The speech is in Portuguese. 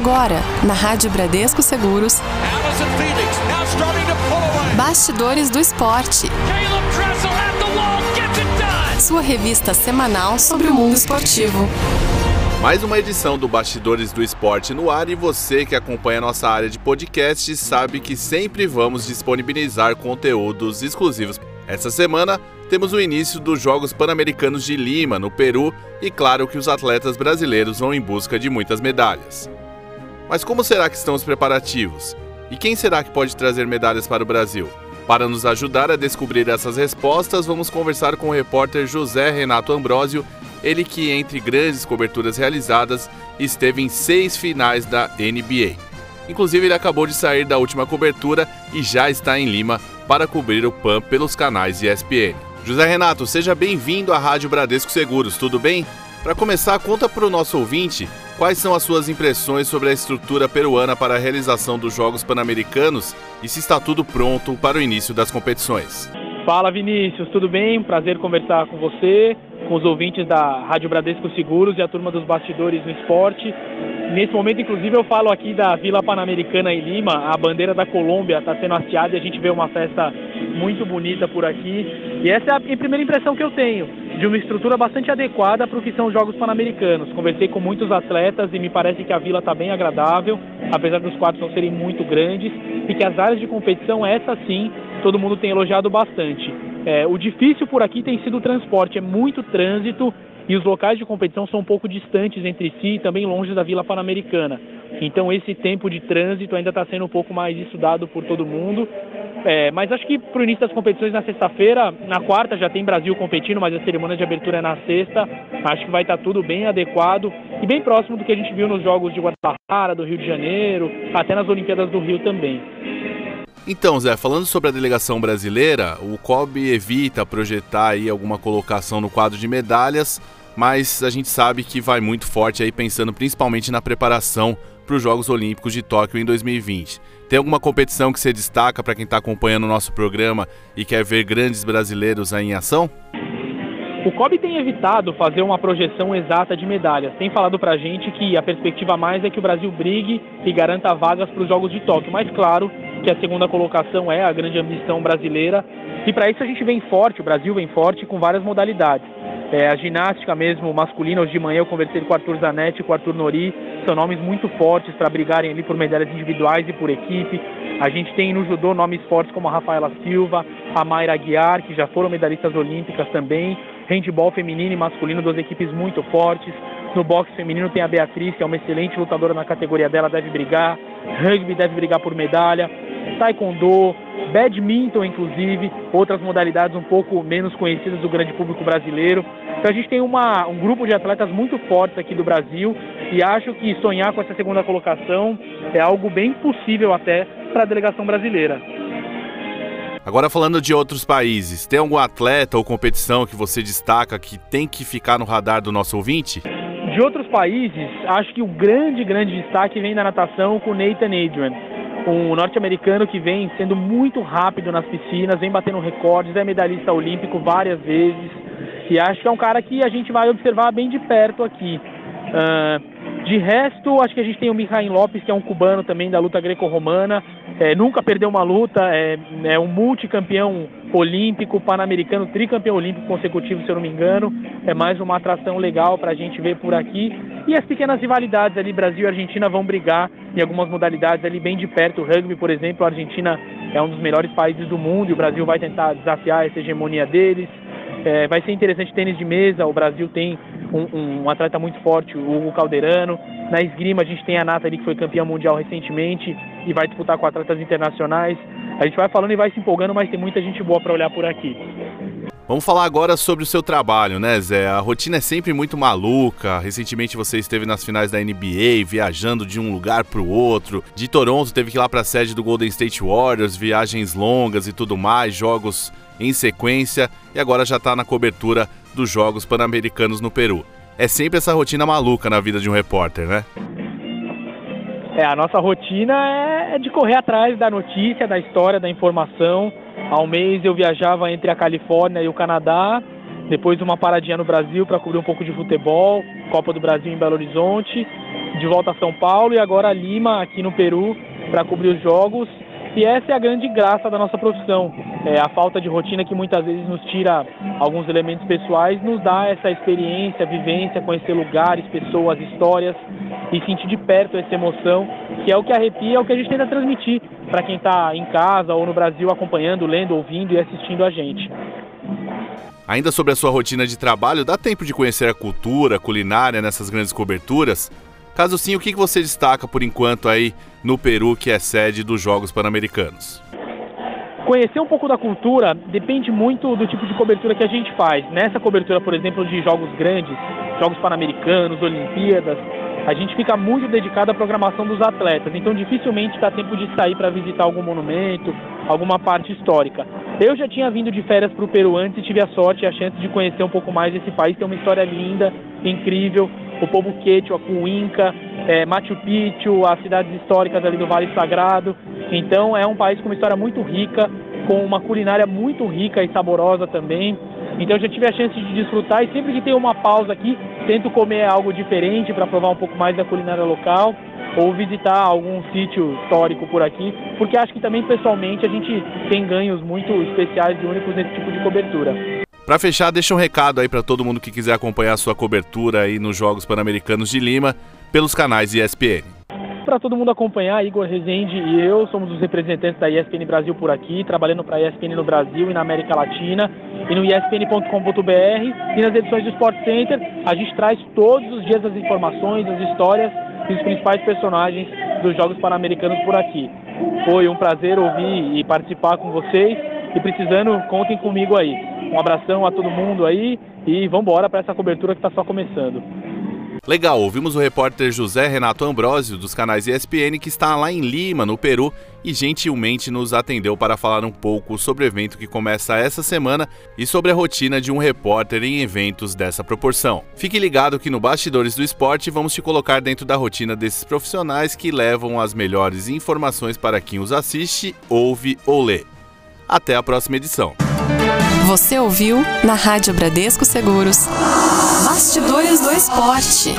Agora, na Rádio Bradesco Seguros. Bastidores do Esporte. Sua revista semanal sobre o mundo esportivo. Mais uma edição do Bastidores do Esporte no ar e você que acompanha nossa área de podcast sabe que sempre vamos disponibilizar conteúdos exclusivos. Essa semana temos o início dos Jogos Pan-Americanos de Lima, no Peru, e claro que os atletas brasileiros vão em busca de muitas medalhas. Mas como será que estão os preparativos? E quem será que pode trazer medalhas para o Brasil? Para nos ajudar a descobrir essas respostas, vamos conversar com o repórter José Renato Ambrosio, ele que, entre grandes coberturas realizadas, esteve em seis finais da NBA. Inclusive, ele acabou de sair da última cobertura e já está em Lima para cobrir o PAN pelos canais ESPN. José Renato, seja bem-vindo à Rádio Bradesco Seguros, tudo bem? Para começar, conta para o nosso ouvinte quais são as suas impressões sobre a estrutura peruana para a realização dos Jogos Pan-Americanos e se está tudo pronto para o início das competições. Fala Vinícius, tudo bem? Prazer conversar com você, com os ouvintes da Rádio Bradesco Seguros e a turma dos bastidores do esporte. Nesse momento, inclusive, eu falo aqui da Vila Pan-Americana em Lima. A bandeira da Colômbia está sendo hasteada e a gente vê uma festa muito bonita por aqui. E essa é a primeira impressão que eu tenho, de uma estrutura bastante adequada para o que são os Jogos Pan-Americanos. Conversei com muitos atletas e me parece que a vila está bem agradável, apesar dos quadros não serem muito grandes, e que as áreas de competição, essa sim, todo mundo tem elogiado bastante. É, o difícil por aqui tem sido o transporte, é muito trânsito e os locais de competição são um pouco distantes entre si e também longe da Vila Pan-Americana. Então esse tempo de trânsito ainda está sendo um pouco mais estudado por todo mundo. É, mas acho que para o início das competições na sexta-feira, na quarta já tem Brasil competindo, mas a cerimônia de abertura é na sexta. Acho que vai estar tá tudo bem adequado e bem próximo do que a gente viu nos Jogos de Guadalajara, do Rio de Janeiro, até nas Olimpíadas do Rio também. Então, Zé, falando sobre a delegação brasileira, o COB evita projetar aí alguma colocação no quadro de medalhas, mas a gente sabe que vai muito forte aí pensando principalmente na preparação para os Jogos Olímpicos de Tóquio em 2020. Tem alguma competição que você destaca para quem está acompanhando o nosso programa e quer ver grandes brasileiros aí em ação? O COB tem evitado fazer uma projeção exata de medalhas. Tem falado para a gente que a perspectiva mais é que o Brasil brigue e garanta vagas para os Jogos de Tóquio. Mas claro que a segunda colocação é a grande ambição brasileira. E para isso a gente vem forte, o Brasil vem forte com várias modalidades. É, a ginástica mesmo masculina, hoje de manhã eu conversei com o Arthur Zanetti e com o Arthur Nori, são nomes muito fortes para brigarem ali por medalhas individuais e por equipe. A gente tem no judô nomes fortes como a Rafaela Silva, a Mayra Aguiar, que já foram medalhistas olímpicas também. Handball feminino e masculino, duas equipes muito fortes. No boxe feminino tem a Beatriz, que é uma excelente lutadora na categoria dela, deve brigar. Rugby deve brigar por medalha. Taekwondo, badminton, inclusive, outras modalidades um pouco menos conhecidas do grande público brasileiro. Então a gente tem uma, um grupo de atletas muito fortes aqui do Brasil e acho que sonhar com essa segunda colocação é algo bem possível até para a delegação brasileira. Agora falando de outros países, tem algum atleta ou competição que você destaca que tem que ficar no radar do nosso ouvinte? De outros países, acho que o grande, grande destaque vem da natação com Nathan Adrian um norte-americano que vem sendo muito rápido nas piscinas, vem batendo recordes, é medalhista olímpico várias vezes e acho que é um cara que a gente vai observar bem de perto aqui. Uh, de resto, acho que a gente tem o Mihail Lopes, que é um cubano também da luta greco-romana, é, nunca perdeu uma luta, é, é um multicampeão olímpico, pan-americano, tricampeão olímpico consecutivo, se eu não me engano. É mais uma atração legal para a gente ver por aqui. E as pequenas rivalidades ali, Brasil e Argentina vão brigar em algumas modalidades ali bem de perto. O rugby, por exemplo, a Argentina é um dos melhores países do mundo e o Brasil vai tentar desafiar essa hegemonia deles. É, vai ser interessante tênis de mesa. O Brasil tem um, um, atleta muito forte, o Hugo Calderano. Na esgrima, a gente tem a Nathalie, que foi campeã mundial recentemente e vai disputar com atletas internacionais. A gente vai falando e vai se empolgando, mas tem muita gente boa para olhar por aqui. Vamos falar agora sobre o seu trabalho, né, Zé? A rotina é sempre muito maluca. Recentemente você esteve nas finais da NBA, viajando de um lugar para o outro. De Toronto teve que ir lá para a sede do Golden State Warriors, viagens longas e tudo mais, jogos em sequência e agora já está na cobertura dos Jogos Pan-Americanos no Peru. É sempre essa rotina maluca na vida de um repórter, né? É, a nossa rotina é de correr atrás da notícia, da história, da informação um mês eu viajava entre a Califórnia e o Canadá, depois uma paradinha no Brasil para cobrir um pouco de futebol, Copa do Brasil em Belo Horizonte. de volta a São Paulo e agora Lima, aqui no Peru, para cobrir os jogos. E essa é a grande graça da nossa profissão. É, a falta de rotina que muitas vezes nos tira alguns elementos pessoais, nos dá essa experiência, vivência, conhecer lugares, pessoas, histórias e sentir de perto essa emoção, que é o que arrepia, é o que a gente tenta transmitir para quem está em casa ou no Brasil acompanhando, lendo, ouvindo e assistindo a gente. Ainda sobre a sua rotina de trabalho, dá tempo de conhecer a cultura, a culinária nessas grandes coberturas? Caso sim, o que você destaca por enquanto aí no Peru, que é sede dos Jogos Pan-Americanos? Conhecer um pouco da cultura depende muito do tipo de cobertura que a gente faz. Nessa cobertura, por exemplo, de jogos grandes, Jogos Pan-Americanos, Olimpíadas, a gente fica muito dedicado à programação dos atletas, então dificilmente dá tempo de sair para visitar algum monumento, alguma parte histórica. Eu já tinha vindo de férias para o Peru antes e tive a sorte e a chance de conhecer um pouco mais esse país, tem uma história linda, incrível, o povo quechua, com o Inca, é, Machu Picchu, as cidades históricas ali do Vale Sagrado. Então é um país com uma história muito rica, com uma culinária muito rica e saborosa também. Então eu já tive a chance de desfrutar e sempre que tem uma pausa aqui, tento comer algo diferente para provar um pouco mais da culinária local ou visitar algum sítio histórico por aqui, porque acho que também pessoalmente a gente tem ganhos muito especiais e únicos nesse tipo de cobertura. Para fechar, deixa um recado aí para todo mundo que quiser acompanhar a sua cobertura aí nos Jogos Pan-Americanos de Lima pelos canais ESPN. Para todo mundo acompanhar, Igor Rezende e eu somos os representantes da ESPN Brasil por aqui, trabalhando para a ESPN no Brasil e na América Latina, e no espn.com.br e nas edições do Sport Center. A gente traz todos os dias as informações, as histórias e os principais personagens dos Jogos Pan-Americanos por aqui. Foi um prazer ouvir e participar com vocês e precisando, contem comigo aí. Um abração a todo mundo aí e vamos embora para essa cobertura que está só começando. Legal, ouvimos o repórter José Renato Ambrosio dos canais ESPN que está lá em Lima, no Peru, e gentilmente nos atendeu para falar um pouco sobre o evento que começa essa semana e sobre a rotina de um repórter em eventos dessa proporção. Fique ligado que no Bastidores do Esporte vamos te colocar dentro da rotina desses profissionais que levam as melhores informações para quem os assiste, ouve ou lê. Até a próxima edição. Você ouviu na Rádio Bradesco Seguros. Bastidores do Esporte.